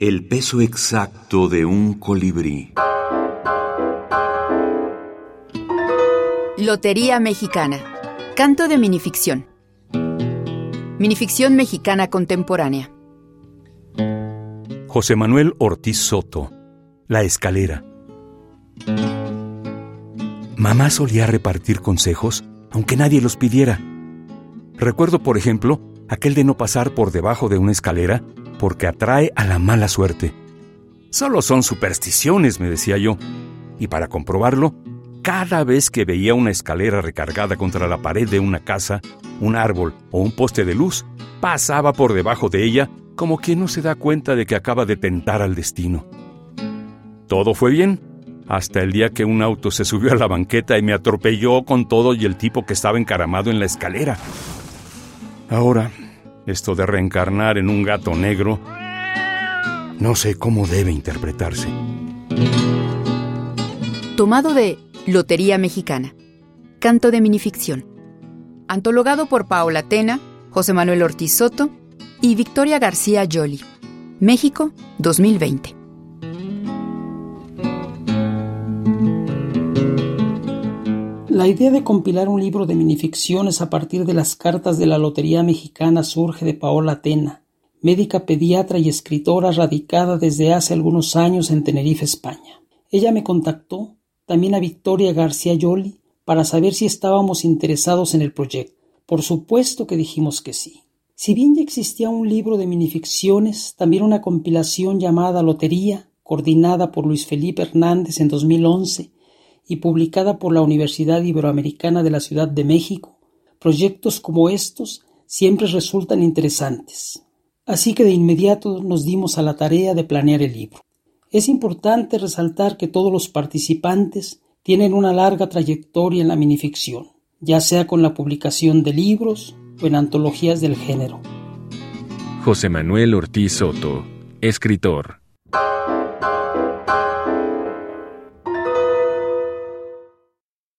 El peso exacto de un colibrí. Lotería Mexicana. Canto de minificción. Minificción mexicana contemporánea. José Manuel Ortiz Soto. La escalera. Mamá solía repartir consejos, aunque nadie los pidiera. Recuerdo, por ejemplo, aquel de no pasar por debajo de una escalera porque atrae a la mala suerte. Solo son supersticiones, me decía yo. Y para comprobarlo, cada vez que veía una escalera recargada contra la pared de una casa, un árbol o un poste de luz, pasaba por debajo de ella como quien no se da cuenta de que acaba de tentar al destino. Todo fue bien, hasta el día que un auto se subió a la banqueta y me atropelló con todo y el tipo que estaba encaramado en la escalera. Ahora, esto de reencarnar en un gato negro, no sé cómo debe interpretarse. Tomado de Lotería Mexicana. Canto de minificción. Antologado por Paola Tena, José Manuel Ortiz Soto y Victoria García Yoli. México, 2020. La idea de compilar un libro de minificciones a partir de las cartas de la Lotería Mexicana surge de Paola Tena, médica pediatra y escritora radicada desde hace algunos años en Tenerife, España. Ella me contactó, también a Victoria García Yoli, para saber si estábamos interesados en el proyecto. Por supuesto que dijimos que sí. Si bien ya existía un libro de minificciones, también una compilación llamada Lotería, coordinada por Luis Felipe Hernández en 2011, y publicada por la Universidad Iberoamericana de la Ciudad de México, proyectos como estos siempre resultan interesantes. Así que de inmediato nos dimos a la tarea de planear el libro. Es importante resaltar que todos los participantes tienen una larga trayectoria en la minificción, ya sea con la publicación de libros o en antologías del género. José Manuel Ortiz Soto, escritor.